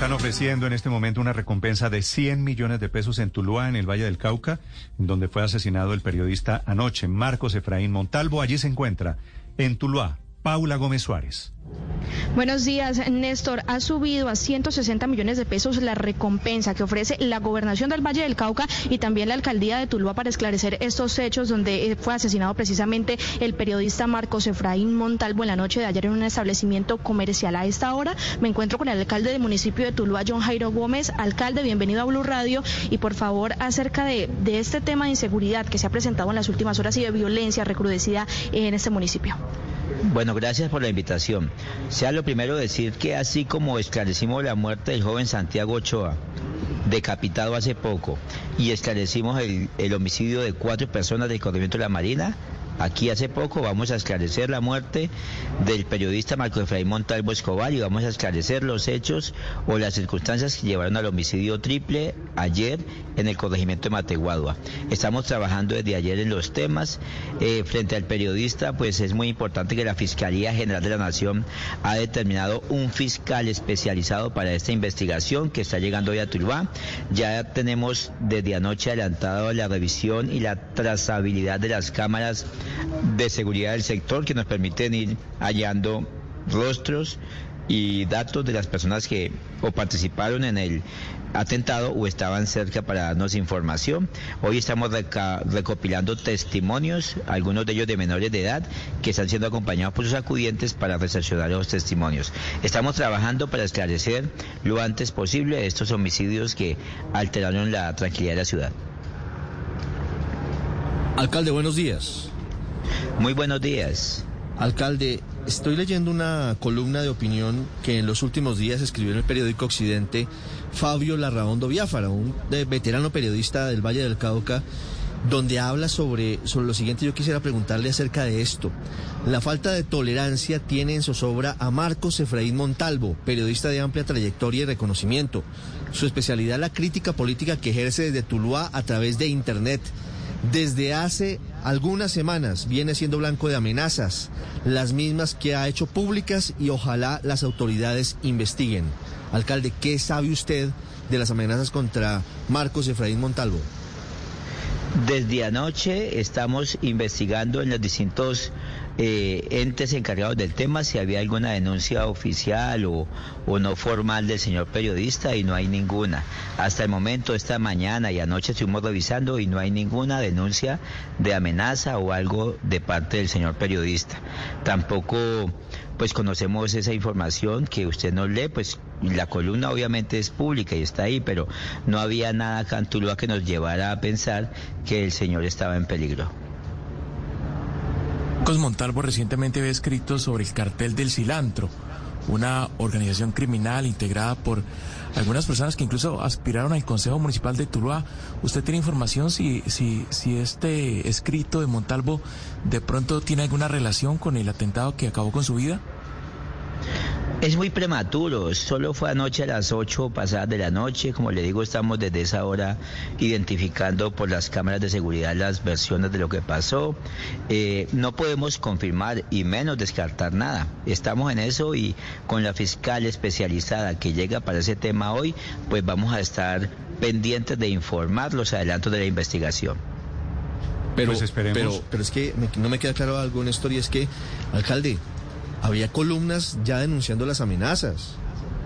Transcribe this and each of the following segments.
Están ofreciendo en este momento una recompensa de 100 millones de pesos en Tuluá, en el Valle del Cauca, donde fue asesinado el periodista anoche, Marcos Efraín Montalvo. Allí se encuentra, en Tuluá, Paula Gómez Suárez. Buenos días, Néstor. Ha subido a 160 millones de pesos la recompensa que ofrece la gobernación del Valle del Cauca y también la alcaldía de Tuluá para esclarecer estos hechos donde eh, fue asesinado precisamente el periodista Marcos Efraín Montalvo en la noche de ayer en un establecimiento comercial. A esta hora me encuentro con el alcalde del municipio de Tuluá, John Jairo Gómez. Alcalde, bienvenido a Blue Radio y por favor acerca de, de este tema de inseguridad que se ha presentado en las últimas horas y de violencia recrudecida en este municipio. Bueno, gracias por la invitación. Sea lo primero decir que así como esclarecimos la muerte del joven Santiago Ochoa, decapitado hace poco, y esclarecimos el, el homicidio de cuatro personas del corrimiento de la Marina, Aquí hace poco vamos a esclarecer la muerte del periodista Marco Efraín Montalvo Escobar y vamos a esclarecer los hechos o las circunstancias que llevaron al homicidio triple ayer en el corregimiento de Mateguadua. Estamos trabajando desde ayer en los temas. Eh, frente al periodista, pues es muy importante que la Fiscalía General de la Nación ha determinado un fiscal especializado para esta investigación que está llegando hoy a Tuluá. Ya tenemos desde anoche adelantado la revisión y la trazabilidad de las cámaras de seguridad del sector que nos permiten ir hallando rostros y datos de las personas que o participaron en el atentado o estaban cerca para darnos información. Hoy estamos recopilando testimonios, algunos de ellos de menores de edad, que están siendo acompañados por sus acudientes para recepcionar los testimonios. Estamos trabajando para esclarecer lo antes posible estos homicidios que alteraron la tranquilidad de la ciudad. Alcalde, buenos días. Muy buenos días. Alcalde, estoy leyendo una columna de opinión que en los últimos días escribió en el periódico Occidente Fabio Larraondo Biafara, un veterano periodista del Valle del Cauca, donde habla sobre, sobre lo siguiente. Yo quisiera preguntarle acerca de esto. La falta de tolerancia tiene en zozobra a Marcos Efraín Montalvo, periodista de amplia trayectoria y reconocimiento. Su especialidad la crítica política que ejerce desde Tuluá a través de Internet desde hace algunas semanas viene siendo blanco de amenazas, las mismas que ha hecho públicas y ojalá las autoridades investiguen. Alcalde, ¿qué sabe usted de las amenazas contra Marcos Efraín Montalvo? Desde anoche estamos investigando en los distintos eh, entes encargados del tema si había alguna denuncia oficial o, o, no formal del señor periodista y no hay ninguna. Hasta el momento, esta mañana y anoche estuvimos revisando y no hay ninguna denuncia de amenaza o algo de parte del señor periodista. Tampoco pues conocemos esa información que usted nos lee, pues la columna obviamente es pública y está ahí, pero no había nada Tuluá que nos llevara a pensar que el señor estaba en peligro. Marcos Montalvo recientemente había escrito sobre el cartel del cilantro, una organización criminal integrada por algunas personas que incluso aspiraron al Consejo Municipal de Tuluá. ¿Usted tiene información si, si, si este escrito de Montalvo de pronto tiene alguna relación con el atentado que acabó con su vida? Es muy prematuro, solo fue anoche a las 8 pasadas de la noche, como le digo, estamos desde esa hora identificando por las cámaras de seguridad las versiones de lo que pasó. Eh, no podemos confirmar y menos descartar nada. Estamos en eso y con la fiscal especializada que llega para ese tema hoy, pues vamos a estar pendientes de informar los adelantos de la investigación. Pero, pues pero, pero es que no me queda claro algo, Néstor, y es que, alcalde, había columnas ya denunciando las amenazas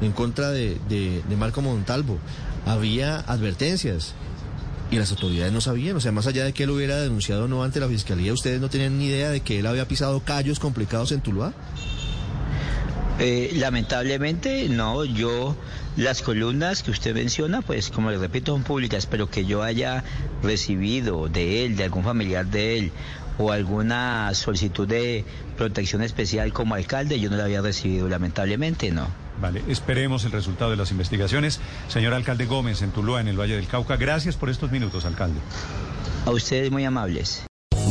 en contra de, Marco Montalvo. Había advertencias y las autoridades no sabían. O sea, más allá de que él hubiera denunciado o no ante la fiscalía, ¿ustedes no tenían ni idea de que él había pisado callos complicados en Tuluá? Eh, lamentablemente, no. Yo, las columnas que usted menciona, pues como le repito, son públicas, pero que yo haya recibido de él, de algún familiar de él, o alguna solicitud de protección especial como alcalde, yo no la había recibido, lamentablemente no. Vale, esperemos el resultado de las investigaciones. Señor alcalde Gómez, en Tuluá, en el Valle del Cauca, gracias por estos minutos, alcalde. A ustedes muy amables.